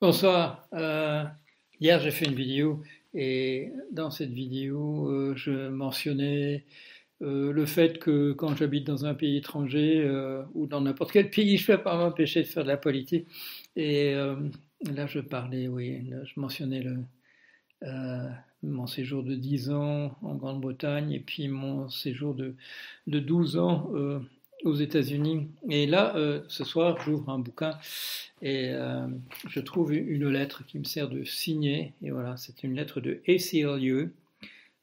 Bonsoir. Euh, hier, j'ai fait une vidéo et dans cette vidéo, euh, je mentionnais euh, le fait que quand j'habite dans un pays étranger ou dans n'importe quel pays, je ne peux pas m'empêcher de faire de la politique. Et là, je parlais, oui, je mentionnais le, mon séjour de 10 ans en Grande-Bretagne et puis mon séjour de, de 12 ans aux États-Unis. Et là, euh, ce soir, j'ouvre un bouquin et euh, je trouve une lettre qui me sert de signer. Et voilà, c'est une lettre de ACLU,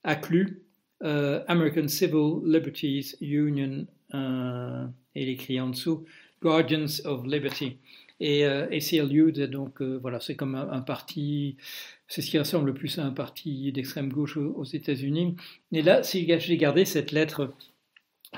ACLU, euh, American Civil Liberties Union, et il écrit en dessous Guardians of Liberty. Et ACLU, donc voilà, c'est comme un, parti, c'est ce qui ressemble le plus à un parti d'extrême gauche aux États-Unis. Et là, si j'ai gardé cette lettre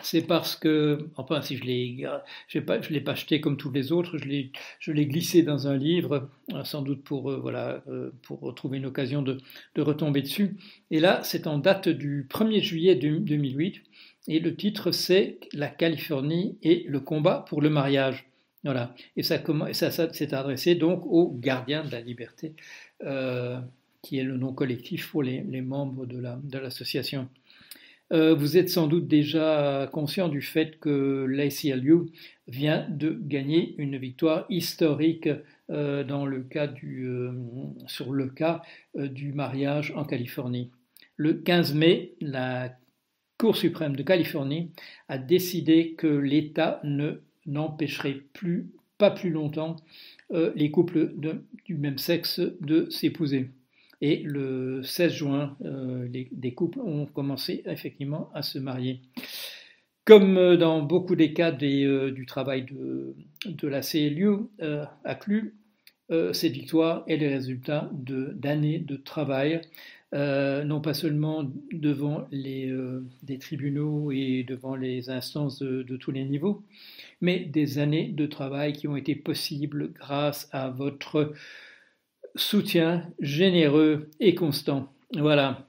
c'est parce que, enfin, si je l'ai, je l'ai pas acheté comme tous les autres, je l'ai, glissé dans un livre, euh, sans doute pour, euh, voilà, euh, pour trouver une occasion de, de, retomber dessus. Et là, c'est en date du 1er juillet 2008, et le titre c'est La Californie et le combat pour le mariage. Voilà. Et ça, ça, c'est adressé donc aux gardiens de la liberté, qui est le nom collectif pour les, les membres de, la, de l'association. Euh, vous êtes sans doute déjà conscient du fait que l'ACLU vient de gagner une victoire historique euh, euh, sur le cas du mariage en Californie. Le 15 mai, la Cour suprême de Californie a décidé que l'État ne n'empêcherait plus, pas plus longtemps, les couples du même sexe de s'épouser. Et le 16 juin, euh, des couples ont commencé effectivement à se marier. Comme euh, dans beaucoup des cas euh, du travail de, la CLU à CLU, cette victoire est le résultat d'années de, travail, non pas seulement devant les, tribunaux et devant les instances de, de, tous les niveaux, mais des années de travail qui ont été possibles grâce à votre soutien généreux et constant. Voilà.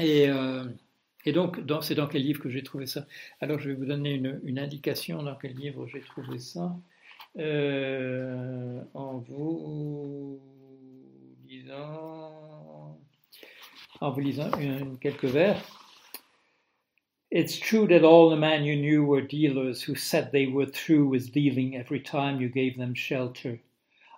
Et, euh, et donc, c'est dans quel livre que j'ai trouvé ça? Alors, je vais vous donner une, indication dans quel livre j'ai trouvé ça. Euh, en vous en vous lisant quelques vers. It's true that all the men you knew were dealers who said they were through with dealing every time you gave them shelter.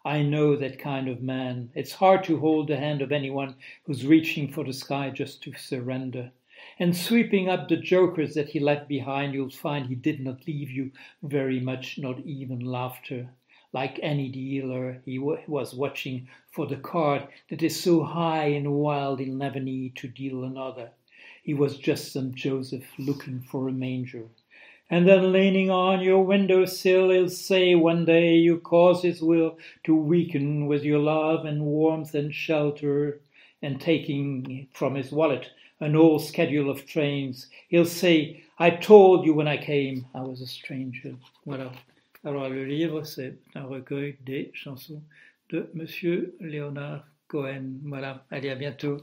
I know that kind of man. It's hard to hold the hand of anyone who's reaching for the sky just to surrender. And sweeping up the jokers that he left behind, you'll find he did not leave you very much, not even laughter. Like any dealer, he was watching for the card that is so high and wild he'll never need to deal another. He was just some Joseph looking for a manger. And then leaning on your window sill, he'll say one day you cause his will to weaken with your love and warmth and shelter. And taking from his wallet an old schedule of trains, he'll say, I told you when I came I was a stranger. Voilà. Alors le livre, c'est un recueil des chansons de Monsieur Léonard Cohen. Voilà. Allez, à bientôt.